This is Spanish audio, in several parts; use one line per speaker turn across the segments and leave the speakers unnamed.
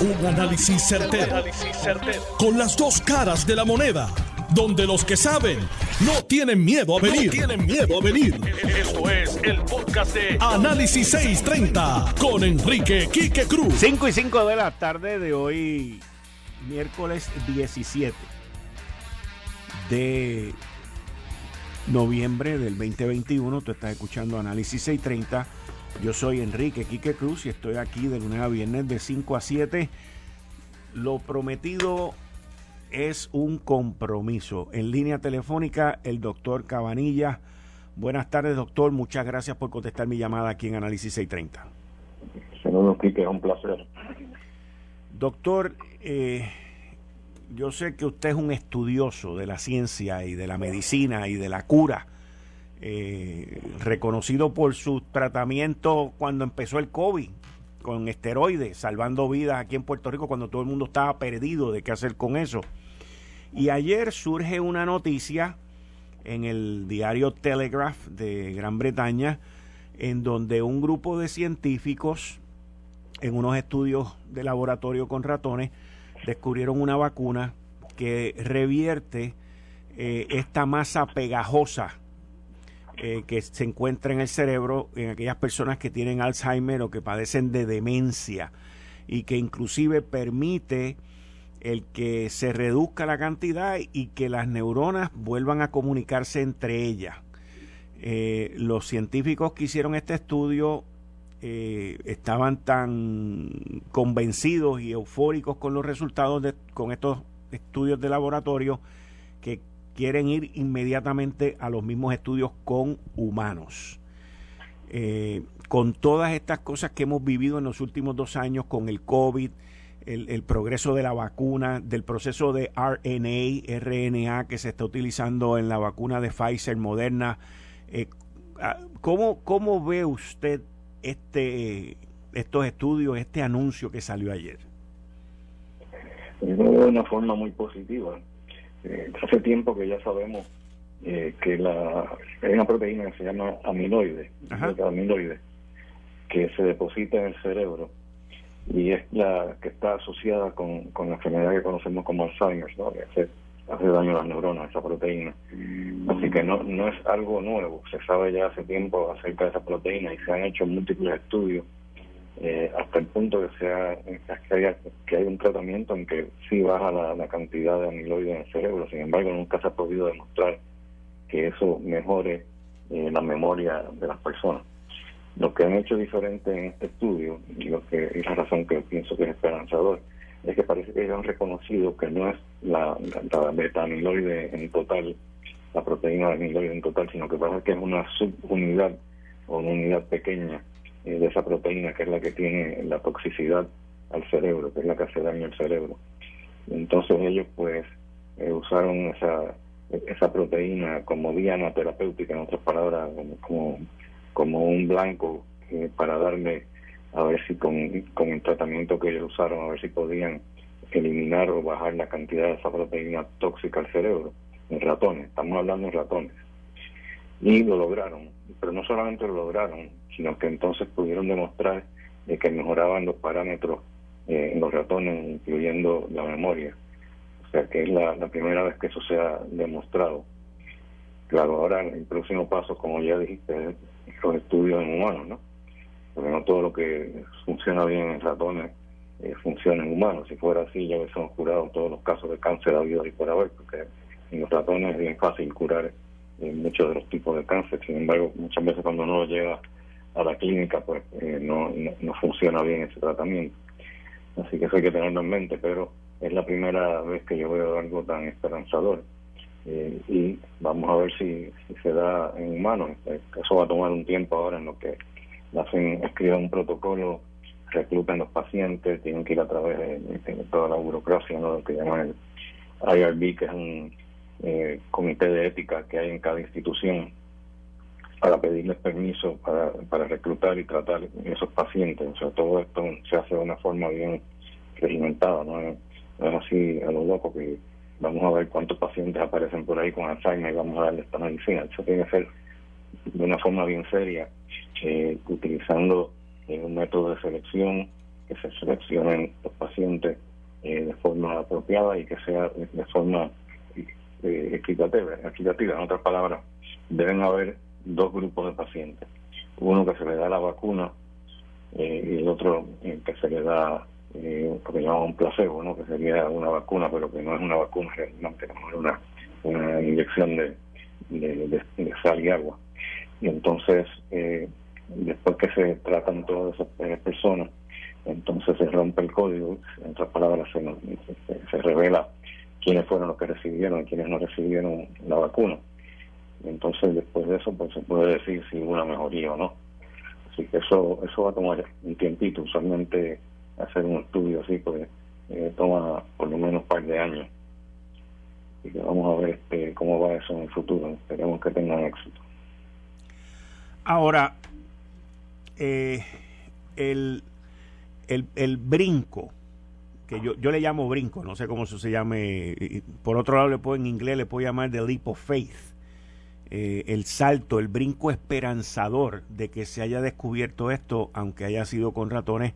Un análisis certero, Con las dos caras de la moneda. Donde los que saben no tienen miedo a venir. tienen miedo a venir. Esto es el podcast de Análisis 630 con Enrique Quique Cruz.
5 y 5 de la tarde de hoy, miércoles 17 de noviembre del 2021. Tú estás escuchando Análisis 630 yo soy Enrique Quique Cruz y estoy aquí de lunes a viernes de 5 a 7. Lo prometido es un compromiso. En línea telefónica, el doctor Cabanilla. Buenas tardes, doctor. Muchas gracias por contestar mi llamada aquí en Análisis 630.
Señor Quique, es un placer.
Doctor, eh, yo sé que usted es un estudioso de la ciencia y de la medicina y de la cura eh, reconocido por su tratamiento cuando empezó el COVID, con esteroides, salvando vidas aquí en Puerto Rico cuando todo el mundo estaba perdido de qué hacer con eso. Y ayer surge una noticia en el diario Telegraph de Gran Bretaña, en donde un grupo de científicos, en unos estudios de laboratorio con ratones, descubrieron una vacuna que revierte eh, esta masa pegajosa eh, que se encuentra en el cerebro en aquellas personas que tienen Alzheimer o que padecen de demencia y que inclusive permite el que se reduzca la cantidad y que las neuronas vuelvan a comunicarse entre ellas. Eh, los científicos que hicieron este estudio eh, estaban tan convencidos y eufóricos con los resultados de, con estos estudios de laboratorio quieren ir inmediatamente a los mismos estudios con humanos. Eh, con todas estas cosas que hemos vivido en los últimos dos años, con el COVID, el, progreso de la vacuna, del proceso de RNA, RNA que se está utilizando en la vacuna de Pfizer, Moderna, eh, ah, ¿cómo, ¿cómo ve usted este, estos estudios, este anuncio que salió ayer?
De una forma muy positiva. Eh, hace tiempo que ya sabemos eh, que la hay una proteína que se llama amiloide, amiloide, que se deposita en el cerebro y es la que está asociada con, con la enfermedad que conocemos como Alzheimer, ¿no? que hace, hace daño a las neuronas, esa proteína. Así que no, no es algo nuevo, se sabe ya hace tiempo acerca de esa proteína y se han hecho múltiples estudios eh, hasta el punto que sea que haya, que hay un tratamiento en que sí baja la, cantidad de amiloide en el cerebro. Sin embargo nunca se ha podido demostrar que eso mejore eh, la memoria de las personas. Lo que han hecho diferente en este estudio y lo que es la razón que pienso que es esperanzador es que parece que ellos han reconocido que no es la, la, beta amiloide en total la proteína de amiloide en total sino que parece que es una subunidad o una unidad pequeña eh, de esa proteína que es la que tiene la toxicidad al cerebro, que es la que hace daño al cerebro. Entonces ellos pues eh, usaron esa, esa proteína como diana terapéutica, en otras palabras, como, como, un blanco eh, para darle, a ver si con, con el tratamiento que ellos usaron, a ver si podían eliminar o bajar la cantidad de esa proteína tóxica al cerebro en ratones, estamos hablando de ratones. Y lo lograron, pero no solamente lo lograron, sino que entonces pudieron demostrar eh, que mejoraban los parámetros eh, en los ratones, incluyendo la memoria. O sea que es la, primera vez que eso se ha demostrado. Claro, ahora el próximo paso, como ya dijiste, es los estudios en humanos, ¿no? Porque no todo lo que funciona bien en ratones eh, funciona en humanos. Si fuera así, ya hubiésemos curado todos los casos de cáncer habido y por haber, porque en los ratones es bien fácil curar muchos de los tipos de cáncer. Sin embargo, muchas veces cuando uno llega a la clínica, pues eh, no, no, funciona bien ese tratamiento. Así que eso hay que tenerlo en mente, pero es la primera vez que yo veo algo tan esperanzador. Eh, y vamos a ver si, se da en humanos. Eh, eso va a tomar un tiempo ahora en lo que hacen, escriben un protocolo, reclutan los pacientes, tienen que ir a través de, toda la burocracia, ¿no? lo que llaman el IRB, que es un comité de ética que hay en cada institución para pedirles permiso para, para reclutar y tratar esos pacientes. O sea, todo esto se hace de una forma bien regimentada, no es, así a lo loco que vamos a ver cuántos pacientes aparecen por ahí con Alzheimer y vamos a darle esta medicina. Eso tiene que ser de una forma bien seria, eh, utilizando eh, un método de selección, que se seleccionen los paciente eh, de forma apropiada y que sea de forma eh, equitativa, equitativa. En otras palabras, deben haber dos grupos de pacientes. Uno que se le da la vacuna eh, y el otro que se le da lo que llamamos un placebo, ¿no? que sería una vacuna, pero que no es una vacuna realmente, es una, una inyección de, sal y agua. Y entonces, después que se tratan todas esas personas, entonces se rompe el código, en otras palabras, se, se, revela quiénes fueron los que recibieron y quiénes no recibieron la vacuna. Entonces, después de eso, pues se puede decir si hubo una mejoría o no. Así que eso eso va a tomar un tiempito. Usualmente hacer un estudio así, pues eh, toma por lo menos un par de años. y que vamos a ver este, cómo va eso en el futuro. Esperemos que tengan éxito.
Ahora, eh, el, el, el brinco, que yo, yo le llamo brinco, no sé cómo eso se llame, por otro lado le puedo, en inglés le puedo llamar the leap of eh, el salto, el brinco esperanzador de que se haya descubierto esto, aunque haya sido con ratones,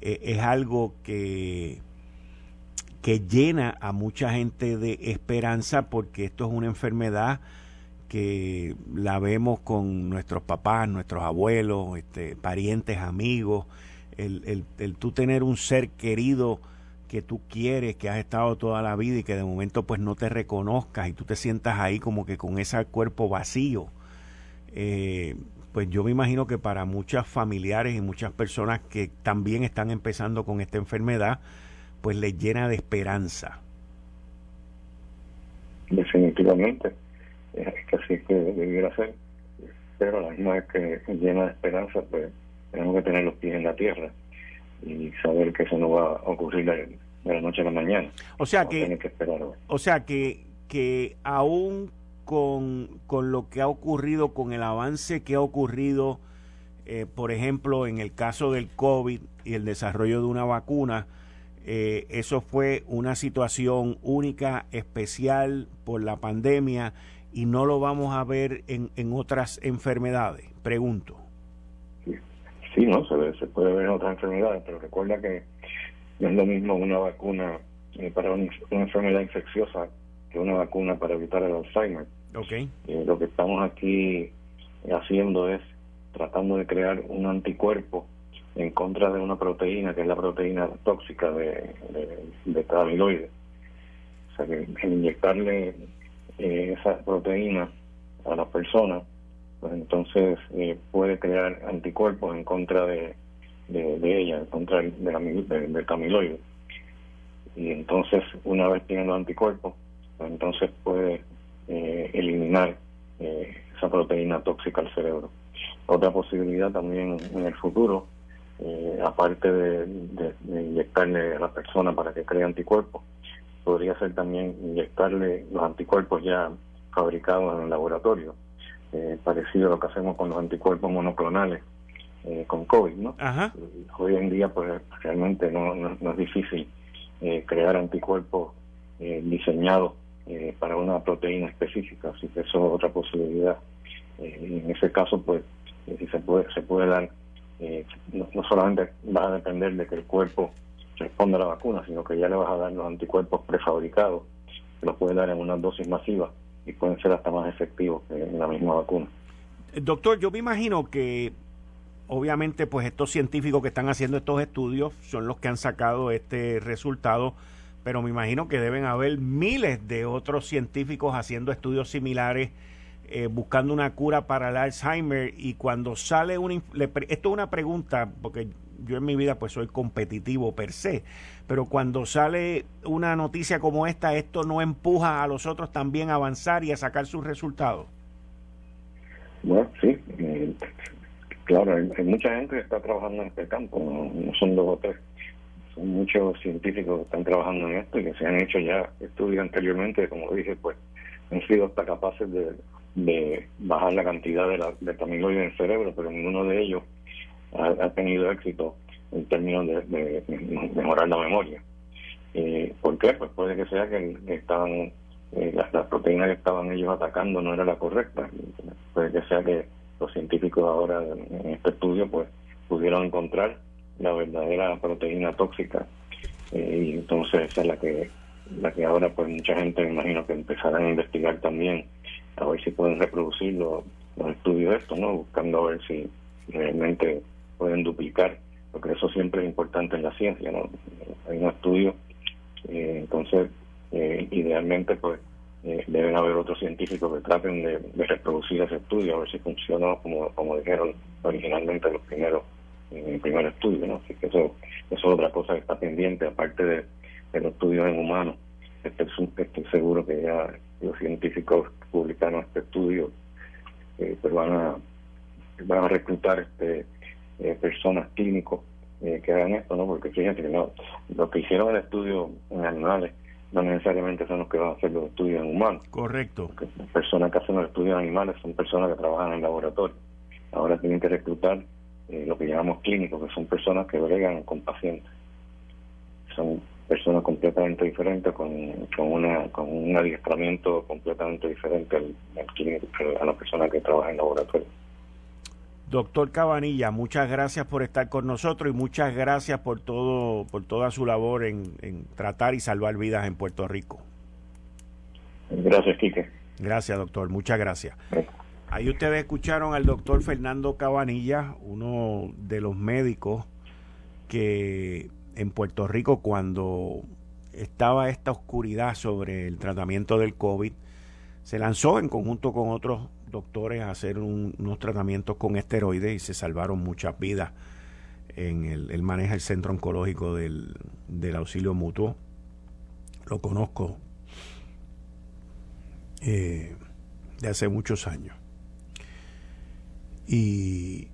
eh, es algo que, que llena a mucha gente de esperanza porque esto es una enfermedad que la vemos con nuestros papás, nuestros abuelos, este, parientes, amigos, el, el, el tú tener un ser querido que tú quieres, que has estado toda la vida y que de momento pues no te reconozcas y tú te sientas ahí como que con ese cuerpo vacío. Eh, pues yo me imagino que para muchas familiares y muchas personas que también están empezando con esta enfermedad, pues les llena de esperanza.
Definitivamente, es así que debiera ser, pero la misma que llena de esperanza, pues tenemos que tener los pies en la tierra y saber que eso no va a ocurrir de, la noche a la mañana.
O sea que, o sea que, que aún con, con lo que ha ocurrido, con el avance que ha ocurrido, eh, por ejemplo, en el caso del COVID y el desarrollo de una vacuna, eh, eso fue una situación única, especial por la pandemia y no lo vamos a ver en, en otras enfermedades. Pregunto.
Sí, ¿no? Se, se puede ver en otras enfermedades, pero recuerda que no es lo mismo una vacuna eh, para una, enfermedad infecciosa que una vacuna para evitar el Alzheimer.
Okay.
Eh, lo que estamos aquí haciendo es tratando de crear un anticuerpo en contra de una proteína que es la proteína tóxica de, de, O sea, que inyectarle eh, esa proteína a la persona pues entonces eh, puede crear anticuerpos en contra de, de, ella, en contra de la, del camiloide. Y entonces, una vez los anticuerpos, pues entonces puede eh, eliminar eh, esa proteína tóxica al cerebro. Otra posibilidad también en el futuro, aparte de, de, inyectarle a la persona para que cree anticuerpos, podría ser también inyectarle los anticuerpos ya fabricados en el laboratorio eh, parecido a lo que hacemos con los anticuerpos monoclonales eh, con COVID, ¿no? Hoy en día, pues realmente no, no, es difícil eh, crear anticuerpos diseñados para una proteína específica, así que eso es otra posibilidad. en ese caso, pues, si se puede, se puede dar, no, no solamente va a depender de que el cuerpo responda a la vacuna, sino que ya le vas a dar los anticuerpos prefabricados, que los puede dar en una dosis masiva y pueden ser hasta más efectivos que la misma vacuna.
Doctor, yo me imagino que obviamente pues estos científicos que están haciendo estos estudios son los que han sacado este resultado, pero me imagino que deben haber miles de otros científicos haciendo estudios similares eh, buscando una cura para el Alzheimer y cuando sale una... esto es una pregunta, porque yo en mi vida pues soy competitivo per se, pero cuando sale una noticia como esta, esto no empuja a los otros también a avanzar y a sacar sus resultados.
Bueno, sí, eh, claro, hay, mucha gente que está trabajando en este campo, no, son dos o tres, son muchos científicos que están trabajando en esto y que se han hecho ya estudios anteriormente, como dije, pues han sido hasta capaces de bajar la cantidad de, la, de en el cerebro, pero ninguno de ellos ha, tenido éxito en términos de, mejorar la memoria. Eh, ¿Por qué? Pues puede que sea que estaban eh, las, proteínas que estaban ellos atacando no era la correcta. Puede que sea que los científicos ahora en este estudio pues pudieron encontrar la verdadera proteína tóxica y entonces esa es la que la que ahora pues mucha gente me imagino que empezarán a investigar también a ver si pueden reproducir los, estudios de esto, ¿no? Buscando a ver si realmente pueden duplicar, porque eso siempre es importante en la ciencia, ¿no? Hay un estudio, eh, entonces eh, idealmente pues eh, deben haber otros científicos que traten de, reproducir ese estudio, a ver si funciona como, como dijeron originalmente los primeros en el primer estudio, ¿no? Así que eso, eso es otra cosa que está pendiente, aparte de, los estudios en humanos. Estoy, estoy seguro que ya los científicos publicaron este estudio, eh, pues van a van a reclutar este eh, personas clínicos eh, que hagan esto, ¿no? Porque fíjense que no, lo que hicieron el estudio en animales no necesariamente son los que van a hacer los estudios en humanos.
Correcto.
las personas que hacen los estudios en animales son personas que trabajan en laboratorio. Ahora tienen que reclutar lo que llamamos clínicos, que son personas que bregan con pacientes. Son personas completamente diferentes con, con, una, con un adiestramiento completamente diferente al, a la persona que trabaja en laboratorio.
Doctor Cabanilla, muchas gracias por estar con nosotros y muchas gracias por todo, por toda su labor en, en tratar y salvar vidas en Puerto Rico.
Gracias, Quique.
Gracias, doctor. Muchas gracias. Ahí ustedes escucharon al doctor Fernando Cabanilla, uno de los médicos que en Puerto Rico cuando estaba esta oscuridad sobre el tratamiento del COVID, se lanzó en conjunto con otros doctores a hacer unos tratamientos con esteroides y se salvaron muchas vidas. En el, él maneja el centro oncológico del, del auxilio mutuo. Lo conozco eh, de hace muchos años. Y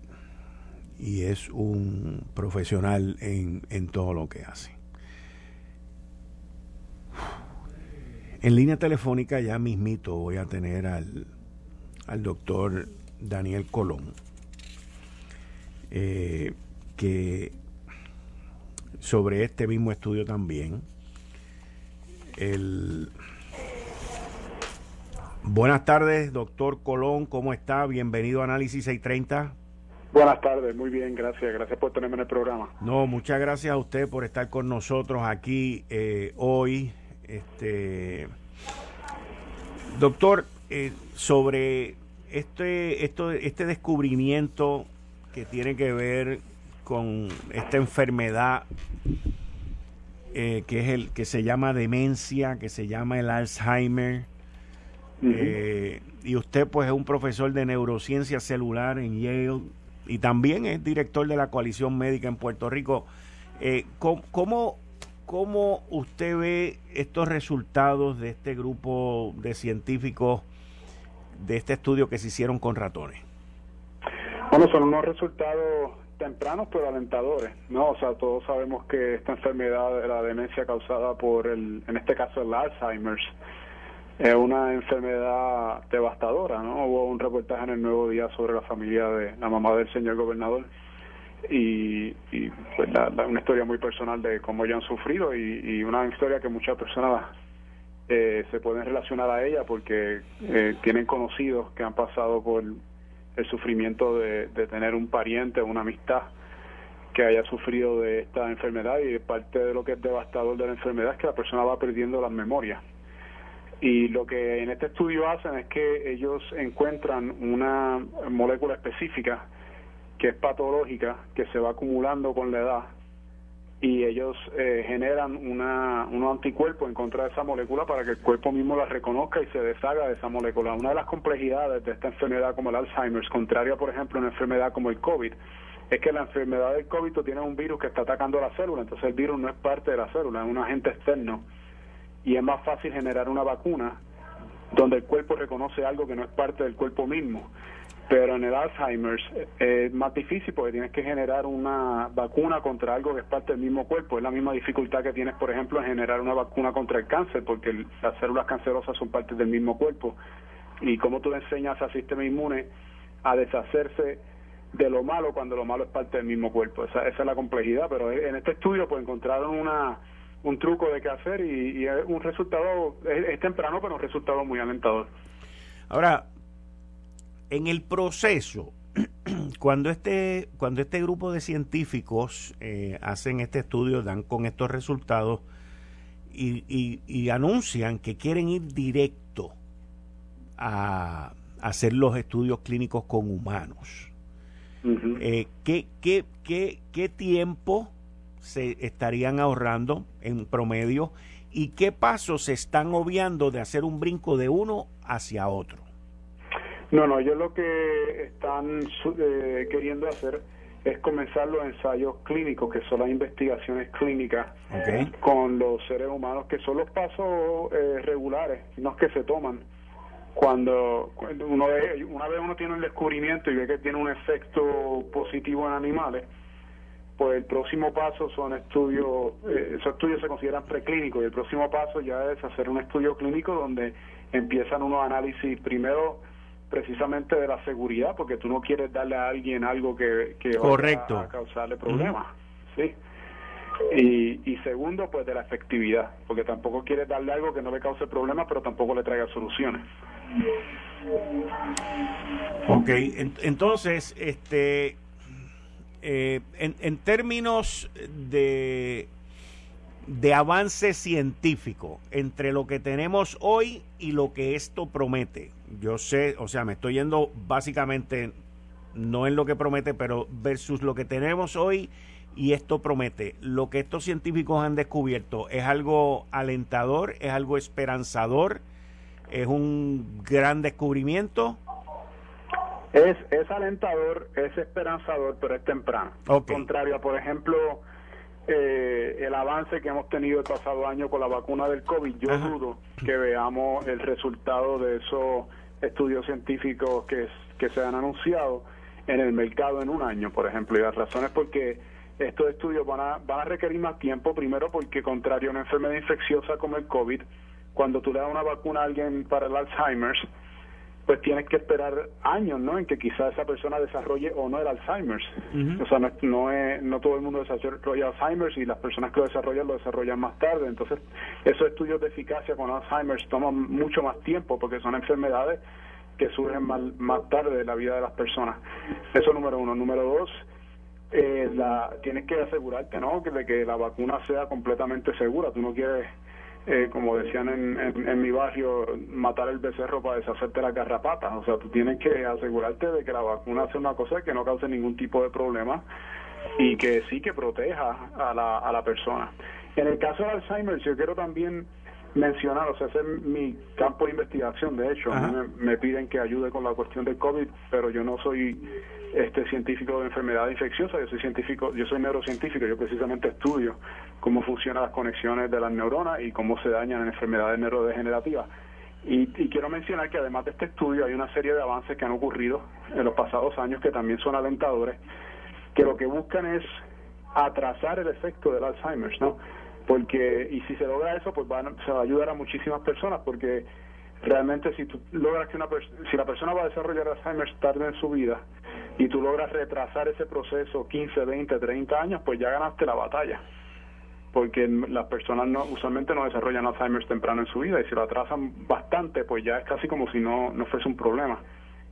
y es un profesional en, en todo lo que hace. En línea telefónica ya mismito voy a tener al, al doctor Daniel Colón, eh, que sobre este mismo estudio también, el... Buenas tardes, doctor Colón, ¿cómo está? Bienvenido a Análisis 630.
Buenas tardes, muy bien, gracias. Gracias por tenerme en el programa.
No, muchas gracias a usted por estar con nosotros aquí eh, hoy. Este, doctor, eh, sobre este, esto, este descubrimiento que tiene que ver con esta enfermedad eh, que es el que se llama demencia, que se llama el Alzheimer. y usted pues es un profesor de neurociencia celular en Yale y también es director de la coalición médica en Puerto Rico. Eh, ¿cómo, ¿Cómo usted ve estos resultados de este grupo de científicos de este estudio que se hicieron con ratones?
Bueno, son unos resultados tempranos pero alentadores, ¿no? O sea, todos sabemos que esta enfermedad de la demencia causada por el, en este caso el Alzheimer's, es una enfermedad devastadora, ¿no? Hubo un reportaje en el Nuevo Día sobre la familia de la mamá del señor gobernador y, y pues una historia muy personal de cómo ellos han sufrido y, una historia que muchas personas eh, se pueden relacionar a ella porque eh, tienen conocidos que han pasado por el sufrimiento de tener un pariente o una amistad que haya sufrido de esta enfermedad y parte de lo que es devastador de la enfermedad es que la persona va perdiendo las memorias. Y lo que en este estudio hacen es que ellos encuentran una molécula específica que es patológica, que se va acumulando con la edad, y ellos eh, generan una, unos anticuerpos en contra de esa molécula para que el cuerpo mismo la reconozca y se deshaga de esa molécula. Una de las complejidades de esta enfermedad como el Alzheimer, contraria por ejemplo a una enfermedad como el COVID, es que la enfermedad del COVID tiene un virus que está atacando la célula, entonces el virus no es parte de la célula, es un agente externo y es más fácil generar una vacuna donde el cuerpo reconoce algo que no es parte del cuerpo mismo. Pero en el Alzheimer eh, es más difícil porque tienes que generar una vacuna contra algo que es parte del mismo cuerpo. Es la misma dificultad que tienes, por ejemplo, en generar una vacuna contra el cáncer, porque las células cancerosas son parte del mismo cuerpo. Y cómo tú le enseñas al sistema inmune a deshacerse de lo malo cuando lo malo es parte del mismo cuerpo. Esa, esa es la complejidad, pero en este estudio pues encontraron una un truco de qué hacer y, es un resultado, es, temprano, pero un resultado muy alentador.
Ahora, en el proceso, cuando este, cuando este grupo de científicos eh, hacen este estudio, dan con estos resultados y, anuncian que quieren ir directo a, hacer los estudios clínicos con humanos. Eh, ¿qué, qué, qué, qué tiempo se estarían ahorrando en promedio y qué pasos se están obviando de hacer un brinco de uno hacia otro?
No, no, ellos lo que están eh, queriendo hacer es comenzar los ensayos clínicos, que son las investigaciones clínicas con los seres humanos, que son los pasos eh, regulares, no que se toman. Cuando uno una vez uno tiene un descubrimiento y ve que tiene un efecto positivo en animales, pues el próximo paso son estudios, eh, esos estudios se consideran preclínicos y el próximo paso ya es hacer un estudio clínico donde empiezan unos análisis primero precisamente de la seguridad, porque tú no quieres darle a alguien algo que, que
Correcto.
a causarle problemas, ¿sí? Y, y segundo, pues de la efectividad, porque tampoco quieres darle algo que no le cause problemas, pero tampoco le traiga soluciones.
Ok, entonces, este, eh, en, en términos de de avance científico entre lo que tenemos hoy y lo que esto promete. Yo sé, o sea, me estoy yendo básicamente no en lo que promete, pero versus lo que tenemos hoy y esto promete. Lo que estos científicos han descubierto es algo alentador, es algo esperanzador, es un gran descubrimiento.
Es, es alentador, es esperanzador, pero es temprano. Contrario a, por ejemplo, eh, el avance que hemos tenido el pasado año con la vacuna del COVID, yo dudo que veamos el resultado de esos estudios científicos que, que se han anunciado en el mercado en un año, por ejemplo. Y las razones porque estos estudios van a, van a requerir más tiempo, primero porque contrario a una enfermedad infecciosa como el COVID, cuando tú le das una vacuna a alguien para el Alzheimer's, pues tienes que esperar años, ¿no? En que quizá esa persona desarrolle o no el Alzheimer's. O sea, no, no, es, no todo el mundo desarrolla Alzheimer's y las personas que lo desarrollan lo desarrollan más tarde. Entonces, esos estudios de eficacia con Alzheimer's toman mucho más tiempo porque son enfermedades que surgen más, más tarde de la vida de las personas. Eso número uno. Número dos, eh, la, tienes que asegurarte, ¿no? De que la vacuna sea completamente segura. Tú no quieres eh, como decían en, en, mi barrio, matar el becerro para deshacerte las garrapatas. O sea, tú tienes que asegurarte de que la vacuna sea una cosa que no cause ningún tipo de problema y que sí que proteja a la, a la persona. En el caso de Alzheimer, yo quiero también mencionar, o sea, ese es mi campo de investigación, de hecho, me, piden que ayude con la cuestión del COVID, pero yo no soy este científico de enfermedad infecciosa, yo soy científico, yo soy neurocientífico, yo precisamente estudio cómo funcionan las conexiones de las neuronas y cómo se dañan en enfermedades neurodegenerativas. Y, y quiero mencionar que además de este estudio hay una serie de avances que han ocurrido en los pasados años que también son alentadores, que lo que buscan es atrasar el efecto del Alzheimer, ¿no? porque y si se logra eso pues van, se va a ayudar a muchísimas personas porque realmente si tú logras que una si la persona va a desarrollar Alzheimer tarde en su vida y tú logras retrasar ese proceso 15, 20, 30 años, pues ya ganaste la batalla. Porque las personas no, usualmente no desarrollan Alzheimer temprano en su vida y si lo atrasan bastante, pues ya es casi como si no, no fuese un problema.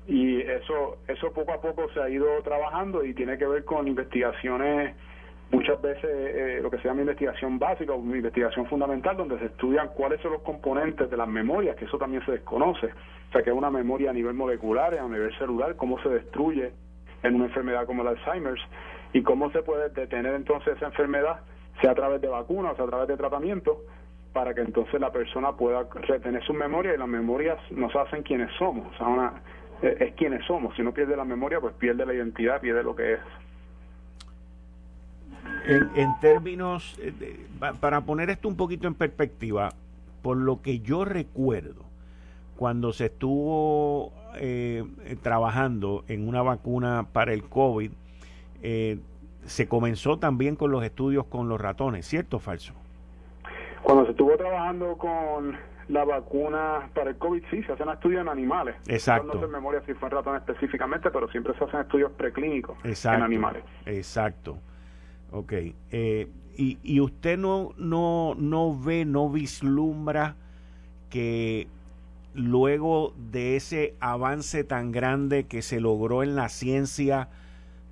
Y eso, eso poco a poco se ha ido trabajando y tiene que ver con investigaciones muchas veces eh, lo que se llama investigación básica o investigación fundamental, donde se estudian cuáles son los componentes de las memorias, que eso también se desconoce. O sea, que es una memoria a nivel molecular, a nivel celular, cómo se destruye en una enfermedad como el Alzheimer's y cómo se puede detener entonces esa enfermedad, sea a través de vacunas, sea a través de tratamiento, para que entonces la persona pueda retener su memoria y las memorias nos hacen quienes somos. O sea, una, es quienes somos. Si no pierde la memoria, pues pierde la identidad, pierde lo que es.
En, términos, eh, para poner esto un poquito en perspectiva, por lo que yo recuerdo, cuando se estuvo eh, trabajando en una vacuna para el COVID, eh, se comenzó también con los estudios con los ratones, ¿cierto o falso?
Cuando se estuvo trabajando con la vacuna para el COVID, sí, se hacen estudios en animales.
Exacto.
No sé en memoria si fue en ratones específicamente, pero siempre se hacen estudios preclínicos en animales.
Exacto. Ok. Eh, y, y, usted no, no, no ve, no vislumbra que luego de ese avance tan grande que se logró en la ciencia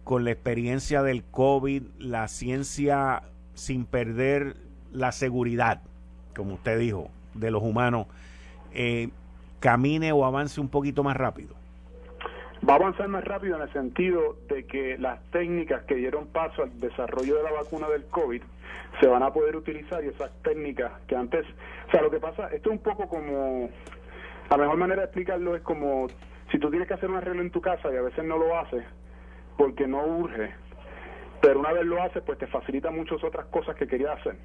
con la experiencia del COVID, la ciencia sin perder la seguridad, como usted dijo, de los humanos, eh, camine o avance un poquito más rápido?
Va a avanzar más rápido en el sentido de que las técnicas que dieron paso al desarrollo de la vacuna del COVID se van a poder utilizar y esas técnicas que antes, o sea, lo que pasa, esto es un poco como, la mejor manera de explicarlo es como si tú tienes que hacer un arreglo en tu casa y a veces no lo haces porque no urge, pero una vez lo haces, pues te facilita muchas otras cosas que querías hacer.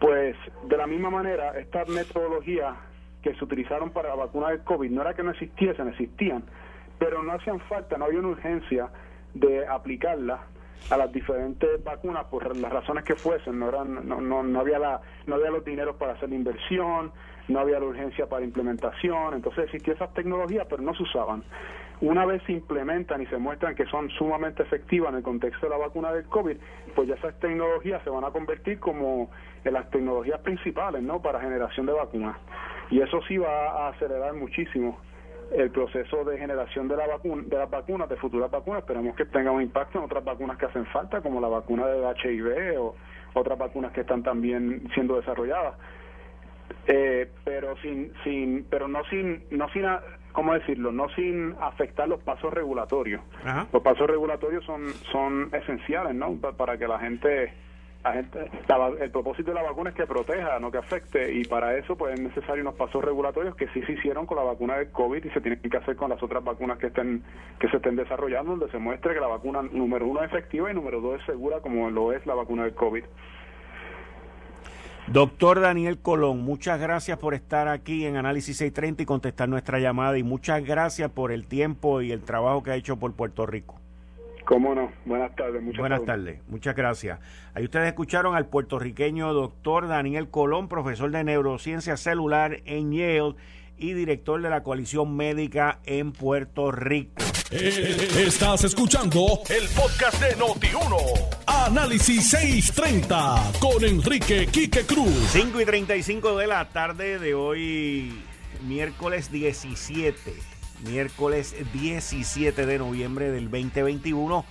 Pues de la misma manera, estas metodologías que se utilizaron para la vacuna del COVID no era que no existiesen, existían, pero no hacían falta, no había una urgencia de aplicarlas a las diferentes vacunas por las razones que fuesen, no eran no, no, no había la no había los dineros para hacer la inversión, no había la urgencia para implementación, entonces existían esas tecnologías, pero no se usaban. Una vez se implementan y se muestran que son sumamente efectivas en el contexto de la vacuna del COVID, pues ya esas tecnologías se van a convertir como en las tecnologías principales, ¿no? Para generación de vacunas. Y eso sí va a acelerar muchísimo el proceso de generación de la vacuna, de las vacunas, de futuras vacunas. Esperemos que tenga un impacto en otras vacunas que hacen falta, como la vacuna de HIV o otras vacunas que están también siendo desarrolladas. Eh, pero sin, sin, pero no sin, no sin ¿cómo decirlo? No sin afectar los pasos regulatorios. Los pasos regulatorios son, son esenciales, ¿no? Para que la gente, la gente el propósito de la vacuna es que proteja, no que afecte, y para eso pues es necesario unos pasos regulatorios que sí se hicieron con la vacuna de COVID y se tienen que hacer con las otras vacunas que estén que se estén desarrollando, donde se muestre que la vacuna número uno es efectiva y número dos es segura, como lo es la vacuna de COVID.
Doctor Daniel Colón, muchas gracias por estar aquí en Análisis 630 y contestar nuestra llamada y muchas gracias por el tiempo y el trabajo que ha hecho por Puerto Rico.
Cómo no, buenas tardes.
Muchas buenas tardes, muchas gracias. Ahí ustedes escucharon al puertorriqueño doctor Daniel Colón, profesor de neurociencia celular en Yale y director de la coalición médica en Puerto Rico.
Eh, estás escuchando el podcast de Noti1. Análisis 630 con Enrique Quique Cruz.
5 y 35 de la tarde de hoy, miércoles 17. Miércoles 17 de noviembre del 2021.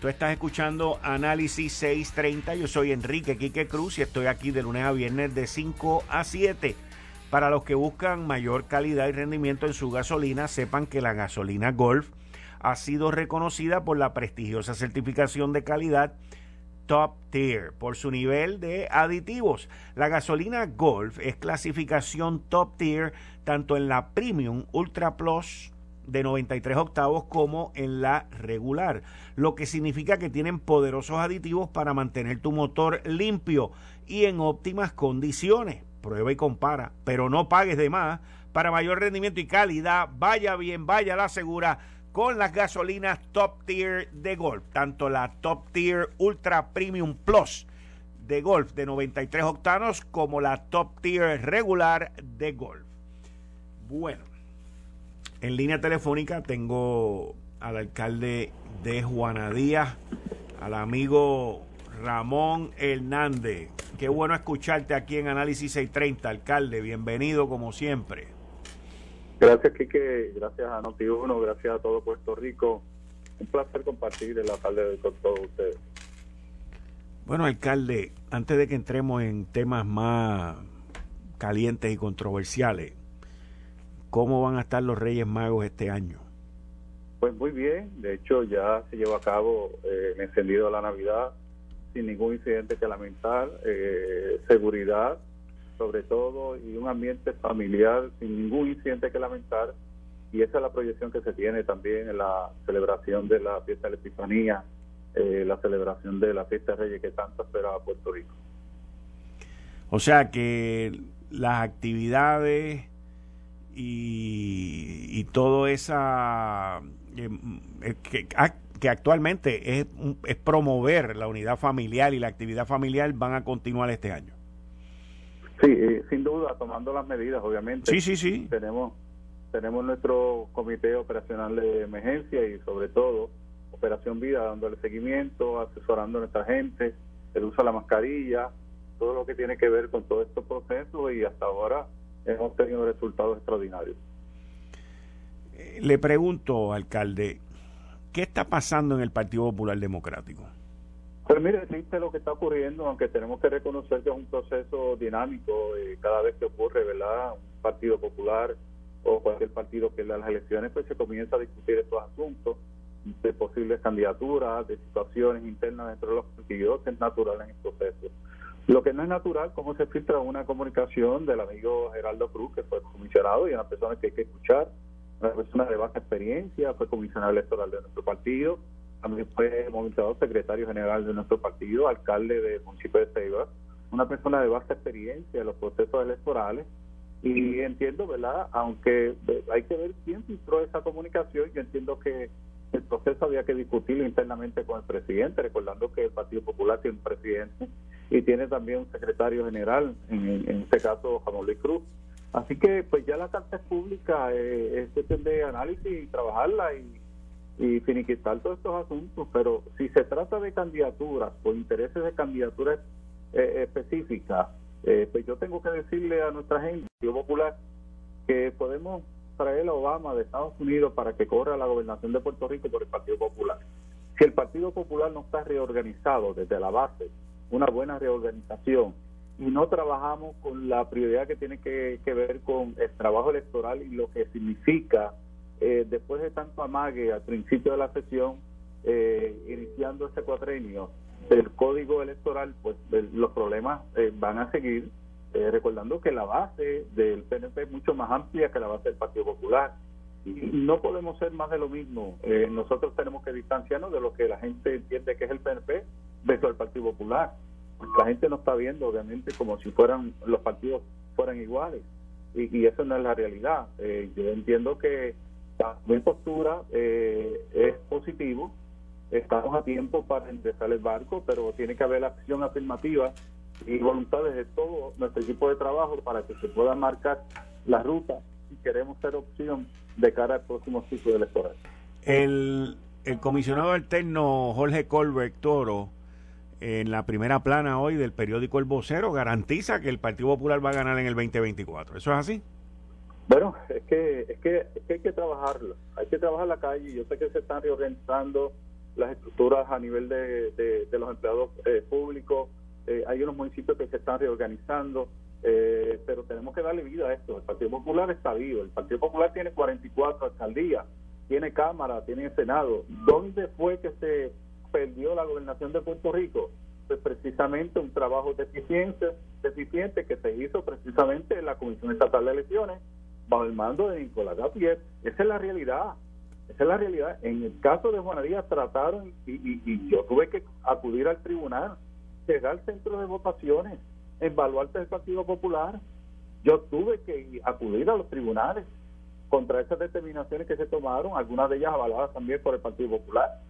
Tú estás escuchando Análisis 630. Yo soy Enrique Quique Cruz y estoy aquí de lunes a viernes de 5 a 7 para los que buscan mayor calidad y rendimiento en su gasolina, sepan que la gasolina Golf ha sido reconocida por la prestigiosa certificación de calidad Top Tier por su nivel de aditivos. La gasolina Golf es clasificación Top Tier tanto en la Premium Ultra Plus de 93 octavos como en la regular, lo que significa que tienen poderosos aditivos para mantener tu motor limpio y en óptimas condiciones prueba y compara, pero no pagues de más. Para mayor rendimiento y calidad, vaya bien, vaya la segura con las gasolinas Top Tier de Golf, tanto la Top Tier Ultra Premium Plus de Golf de 93 octanos como la Top Tier regular de Golf. Bueno, en línea telefónica tengo al alcalde de Juana Díaz, al amigo Ramón Hernández. Qué bueno escucharte aquí en Análisis 630, alcalde. Bienvenido como siempre.
Gracias, Quique. Gracias a Noti1. Gracias a todo Puerto Rico. Un placer compartir la tarde con todos ustedes.
Bueno, alcalde, antes de que entremos en temas más calientes y controversiales, ¿cómo van a estar los Reyes Magos este año?
Pues muy bien, de hecho ya se llevó a cabo eh, el encendido de la Navidad, sin ningún incidente que lamentar, eh, seguridad sobre todo y un ambiente familiar sin ningún incidente que lamentar y esa es la proyección que se tiene también en la celebración de la fiesta de la Epifanía, eh, la celebración de la fiesta de Reyes que tanto espera Puerto Rico.
O sea que las actividades y, y todo esa eh, que, que actualmente es, es promover la unidad familiar y la actividad familiar van a continuar este año.
Sí, eh, sin duda, tomando las medidas, obviamente.
Sí, sí, sí.
Tenemos, tenemos nuestro comité operacional de emergencia y sobre todo Operación Vida, dándole seguimiento, asesorando a nuestra gente, el uso de la mascarilla, todo lo que tiene que ver con todos estos procesos y hasta ahora hemos tenido resultados extraordinarios.
Eh, le pregunto, alcalde, ¿qué está pasando en el Partido Popular Democrático?
Pues mire, existe lo que está ocurriendo, aunque tenemos que reconocer que es un proceso dinámico eh, cada vez que ocurre, ¿verdad? Un partido popular o cualquier partido que las elecciones, pues se comienza a discutir estos asuntos de posibles candidaturas, de situaciones internas dentro de los partidos, es natural en el proceso. Lo que no es natural, como se filtra una comunicación del amigo Geraldo Cruz, que fue comisionado y una persona que hay que escuchar, una persona de baja experiencia, fue comisionado electoral de nuestro partido, también fue movilizador secretario general de nuestro partido, alcalde del municipio de Ceiba, una persona de baja experiencia en los procesos electorales, y entiendo, ¿verdad? Aunque hay que ver quién filtró esa comunicación, yo entiendo que el proceso había que discutirlo internamente con el presidente, recordando que el Partido Popular tiene un presidente y tiene también un secretario general, en, este caso Jamón Luis Cruz. Así que pues ya la carta es pública, eh, es cuestión de análisis y trabajarla y, y finiquitar todos estos asuntos, pero si se trata de candidaturas o intereses de candidaturas eh, específicas, eh, pues yo tengo que decirle a nuestra gente, Partido Popular, que podemos traer a Obama de Estados Unidos para que corra la gobernación de Puerto Rico por el Partido Popular. Si el Partido Popular no está reorganizado desde la base, una buena reorganización, y no trabajamos con la prioridad que tiene que, ver con el trabajo electoral y lo que significa, eh, después de tanto amague al principio de la sesión, eh, iniciando este cuatrenio, el código electoral, pues los problemas eh, van a seguir eh, recordando que la base del PNP es mucho más amplia que la base del Partido Popular. Y no podemos ser más de lo mismo. Eh, nosotros tenemos que distanciarnos de lo que la gente entiende que es el PNP versus el Partido Popular. La gente no está viendo, obviamente, como si fueran los partidos fueran iguales. Y, y eso no es la realidad. Yo entiendo que mi postura es positivo. Estamos a tiempo para empezar el barco, pero tiene que haber acción afirmativa y voluntades de todo nuestro equipo de trabajo para que se pueda marcar la ruta si queremos ser opción de cara al próximo ciclo electoral.
El, el comisionado alterno Jorge Colbert Toro, en la primera plana hoy del periódico El Vocero, garantiza que el Partido Popular va a ganar en el 2024. ¿Eso es así?
Bueno, es que, es que, hay que trabajarlo. Hay que trabajar la calle. Yo sé que se están reorganizando las estructuras a nivel de, de, los empleados eh, públicos eh, hay unos municipios que se están reorganizando, eh, pero tenemos que darle vida a esto. El Partido Popular está vivo, el Partido Popular tiene 44 alcaldías, tiene Cámara, tiene Senado. ¿Dónde fue que se perdió la gobernación de Puerto Rico? Pues precisamente un trabajo deficiente, deficiente que se hizo precisamente en la Comisión Estatal de Elecciones bajo el mando de Nicolás Gapier. Esa es la realidad. Esa es la realidad. En el caso de Juana Díaz trataron y yo tuve que acudir al tribunal llegar centro de votaciones, evaluarte el Partido Popular. Yo tuve que acudir a los tribunales contra esas determinaciones que se tomaron, algunas de ellas avaladas también por el Partido Popular,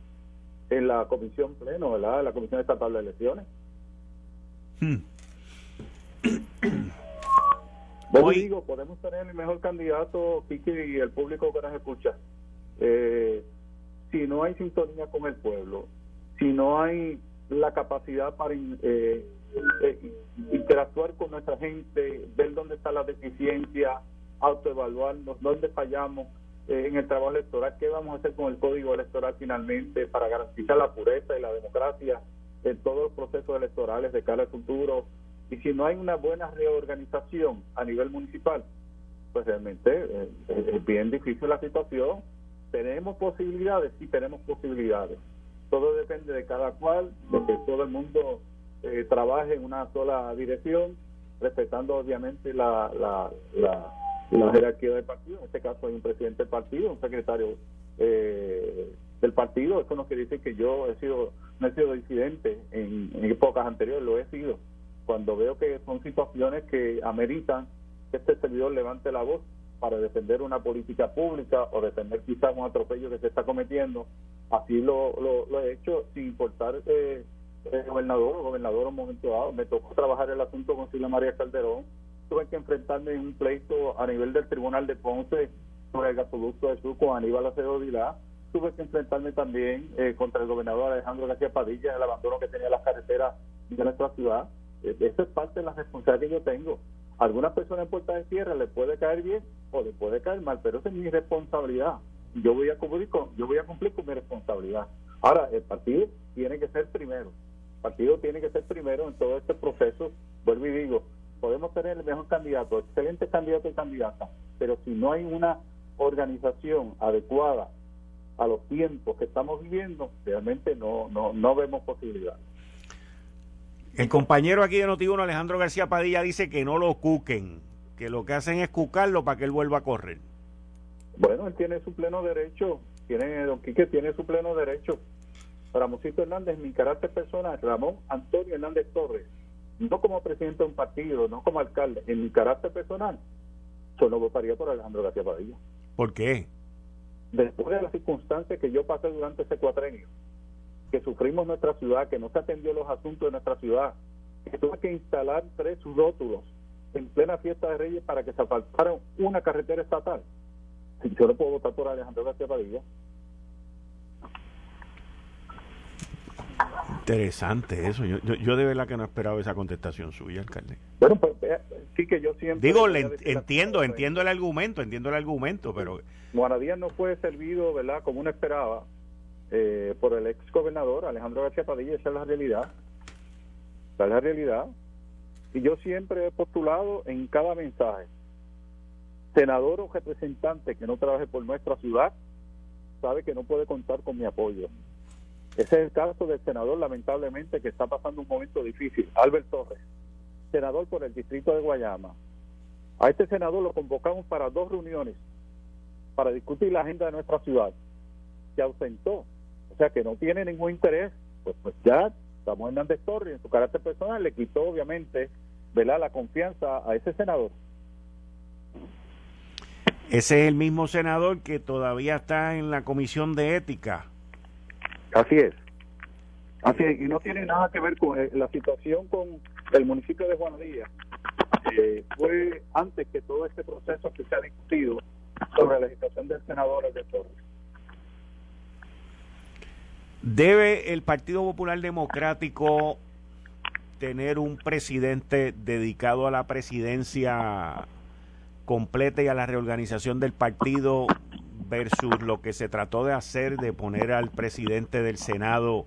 en la comisión pleno, ¿verdad? En la comisión estatal de elecciones. Hmm. Hoy digo, podemos tener el mejor candidato, Kiki, y el público que nos escucha. Eh, si no hay sintonía con el pueblo, si no hay la capacidad para eh, eh, interactuar con nuestra gente, ver dónde está la deficiencia, autoevaluarnos, dónde fallamos eh, en el trabajo electoral, qué vamos a hacer con el código electoral finalmente para garantizar la pureza y la democracia en todos los procesos electorales de cara al futuro. Y si no hay una buena reorganización a nivel municipal, pues realmente es bien difícil la situación. ¿Tenemos posibilidades? Sí, tenemos posibilidades todo depende de cada cual, de que todo el mundo eh, trabaje en una sola dirección, respetando obviamente la, la, la, jerarquía del partido. En este caso hay un presidente del partido, un secretario eh, del partido. Eso no quiere decir que yo he sido, no he sido disidente en, en épocas anteriores, lo he sido. Cuando veo que son situaciones que ameritan que este servidor levante la voz para defender una política pública o defender quizás un atropello que se está cometiendo, Así lo, lo, he hecho sin importar eh, el gobernador o gobernador en un momento dado. Me tocó trabajar el asunto con Silvia María Calderón. Tuve que enfrentarme en un pleito a nivel del Tribunal de Ponce sobre el gasoducto de Sur con Aníbal Acevedo Vilá. Tuve que enfrentarme también eh, contra el gobernador Alejandro García Padilla el abandono que tenía las carreteras de nuestra ciudad. Eh, eso es parte de la responsabilidad que yo tengo. A algunas personas en Puerta de Tierra le puede caer bien o le puede caer mal, pero esa es mi responsabilidad. Yo voy a cumplir con, yo voy a cumplir con mi responsabilidad. Ahora, el partido tiene que ser primero. El partido tiene que ser primero en todo este proceso. Vuelvo y digo, podemos tener el mejor candidato, excelente candidato y candidata, pero si no hay una organización adecuada a los tiempos que estamos viviendo, realmente no, no, no vemos posibilidad.
El compañero aquí de Notiuno, Alejandro García Padilla, dice que no lo cuquen, que lo que hacen es cucarlo para que él vuelva a correr.
Bueno, él tiene su pleno derecho, tiene, don Quique tiene su pleno derecho. Ramosito Hernández, mi carácter personal, Ramón Antonio Hernández Torres, no como presidente de un partido, no como alcalde, en mi carácter personal, yo no votaría por Alejandro García Padilla.
¿Por qué?
Después de las circunstancias que yo pasé durante ese cuatrenio, que sufrimos nuestra ciudad, que no se atendió los asuntos de nuestra ciudad, que tuve que instalar tres rótulos en plena fiesta de Reyes para que se apartara una carretera estatal. Yo no puedo votar por Alejandro García Padilla.
Interesante eso. Yo, yo, de verdad que no esperaba esa contestación suya, alcalde.
Bueno, pues sí que yo siempre...
Digo, entiendo, entiendo el argumento, entiendo el argumento, pero...
Díaz no fue servido, ¿verdad?, como uno esperaba eh, por el ex gobernador Alejandro García Padilla, esa es la realidad. Esa es la realidad. Y yo siempre he postulado en cada mensaje, senador o representante que no trabaje por nuestra ciudad, sabe que no puede contar con mi apoyo. Ese es el caso del senador, lamentablemente, que está pasando un momento difícil, Albert Torres, senador por el distrito de Guayama. A este senador lo convocamos para dos reuniones para discutir la agenda de nuestra ciudad. Se ausentó, sea que no tiene ningún interés. Pues, pues ya Samuel Hernández Torres, en su carácter personal, le quitó obviamente la confianza a ese senador.
Ese es el mismo senador que todavía está en la comisión de ética
Así es. Así es, y no tiene nada que ver con eh, la situación con el municipio de Juanadía. Eh, fue antes que todo este proceso que se ha discutido sobre la situación del senador de Torres.
¿Debe el Partido Popular Democrático tener un presidente dedicado a la presidencia completa y a la reorganización del partido versus lo que se trató de hacer de poner al presidente del Senado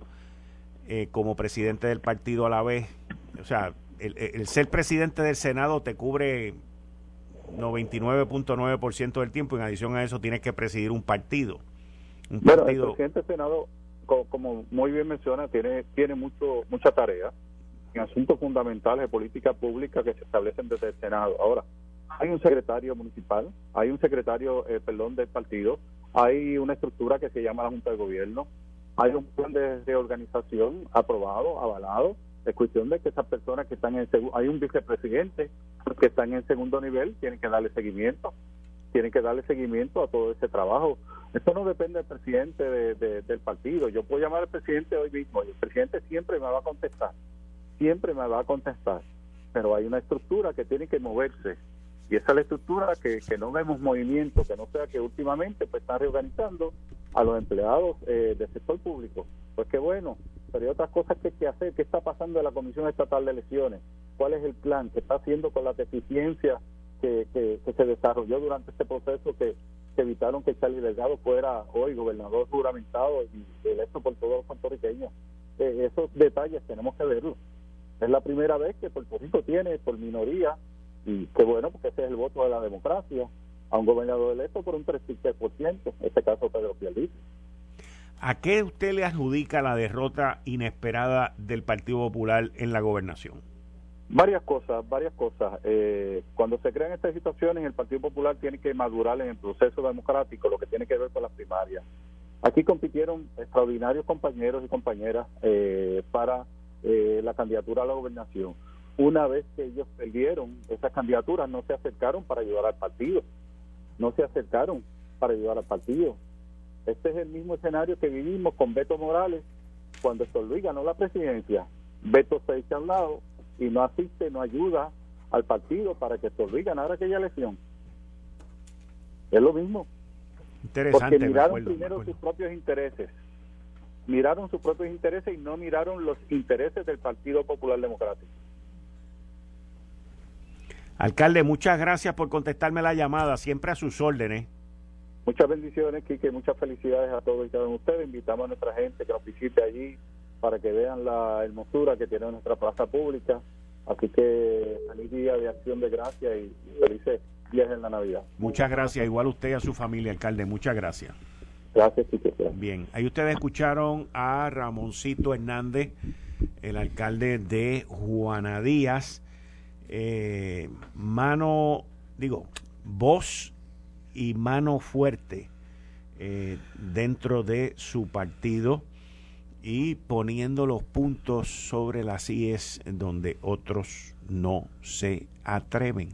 eh, como presidente del partido a la vez. O sea, el, ser presidente del Senado te cubre 99.9% del tiempo. En adición a eso, tienes que presidir un partido.
Un bueno, el presidente del Senado, como, muy bien menciona, tiene, tiene mucho mucha tarea en asuntos fundamentales de política pública que se establecen desde el Senado. Ahora, hay un secretario municipal, hay un secretario, eh, perdón, del partido, hay una estructura que se llama la Junta de Gobierno, hay un plan de, organización aprobado, avalado. Es cuestión de que esas personas que están en segundo, hay un vicepresidente que están en segundo nivel, tienen que darle seguimiento, tienen que darle seguimiento a todo ese trabajo. Esto no depende del presidente del partido. Yo puedo llamar al presidente hoy mismo y el presidente siempre me va a contestar, siempre me va a contestar. Pero hay una estructura que tiene que moverse y esa es la estructura que, que no vemos movimiento, que no sea que últimamente pues están reorganizando a los empleados eh, del sector público. Pues qué bueno, pero hay otras cosas que hay que hacer. ¿Qué está pasando en la Comisión Estatal de Elecciones? ¿Cuál es el plan? ¿Qué está haciendo con las deficiencias que, que, se desarrolló durante este proceso que, evitaron que Charlie Delgado fuera hoy gobernador juramentado y electo por todos los puertorriqueños? Eh, esos detalles tenemos que verlos. Es la primera vez que Puerto Rico tiene por minoría y qué bueno, porque ese es el voto de la democracia, a un gobernador electo por un 33%, en este caso Pedro Pierluisi.
¿A qué usted le adjudica la derrota inesperada del Partido Popular en la gobernación?
Varias cosas, varias cosas. Eh, cuando se crean estas situaciones, el Partido Popular tiene que madurar en el proceso democrático, lo que tiene que ver con las primarias. Aquí compitieron extraordinarios compañeros y compañeras eh, para eh, la candidatura a la gobernación una vez que ellos perdieron esas candidaturas, no se acercaron para ayudar al partido. No se acercaron para ayudar al partido. Este es el mismo escenario que vivimos con Beto Morales cuando Luis ganó la presidencia. Beto se echa al lado y no asiste, no ayuda al partido para que Luis ganara aquella elección. Es lo mismo.
Interesante.
Porque miraron primero sus propios intereses. Miraron sus propios intereses y no miraron los intereses del Partido Popular Democrático.
Alcalde, muchas gracias por contestarme la llamada, siempre a sus órdenes.
Muchas bendiciones, Kike, muchas felicidades a todos y cada uno de ustedes. Invitamos a nuestra gente que nos visite allí para que vean la hermosura que tiene nuestra plaza pública. Así que feliz día de acción de gracia y, felices días en la Navidad.
Muchas gracias, igual usted y a su familia, alcalde, muchas gracias.
Gracias, Kike.
Bien, ahí ustedes escucharon a Ramoncito Hernández, el alcalde de Juana Díaz. Eh, mano, digo, voz y mano fuerte eh, dentro de su partido y poniendo los puntos sobre las IES donde otros no se atreven.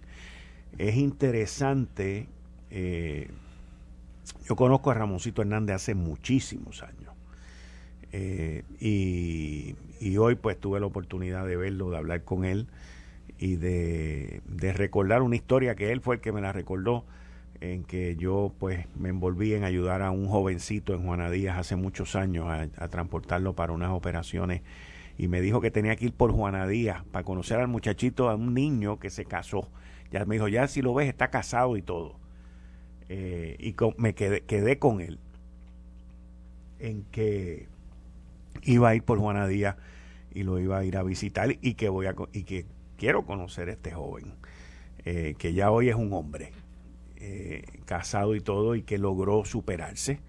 Es interesante, eh, yo conozco a Ramoncito Hernández hace muchísimos años y, y, hoy pues tuve la oportunidad de verlo, de hablar con él y de, recordar una historia que él fue el que me la recordó en que yo pues me envolví en ayudar a un jovencito en Juana Díaz hace muchos años a, transportarlo para unas operaciones y me dijo que tenía que ir por Juana Díaz para conocer al muchachito, a un niño que se casó. Ya me dijo, ya si lo ves está casado y todo. Eh, y me quedé, quedé con él en que iba a ir por Juana Díaz y lo iba a ir a visitar y que voy a y que quiero conocer a este joven, eh, que ya hoy es un hombre, eh, casado y todo, y que logró superarse,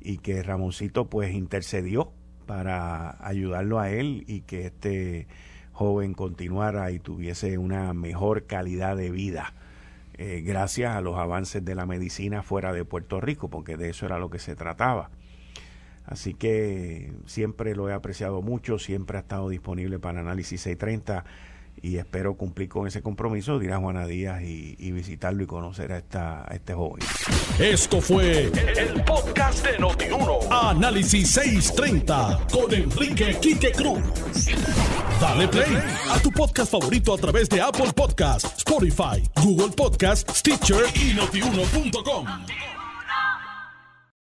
y que Ramoncito pues intercedió para ayudarlo a él y que este joven continuara y tuviese una mejor calidad de vida. Eh, gracias a los avances de la medicina fuera de Puerto Rico, porque de eso era lo que se trataba. Así que siempre lo he apreciado mucho, siempre ha estado disponible para Análisis 630 y espero cumplir con ese compromiso de ir a Juana Díaz y, visitarlo y conocer a, esta, a este joven.
Esto fue el, podcast de Notiuno. Análisis 630 con Enrique Quique Cruz. Dale play a tu podcast favorito a través de Apple Podcasts, Spotify, Google Podcasts, Stitcher y notiuno.com.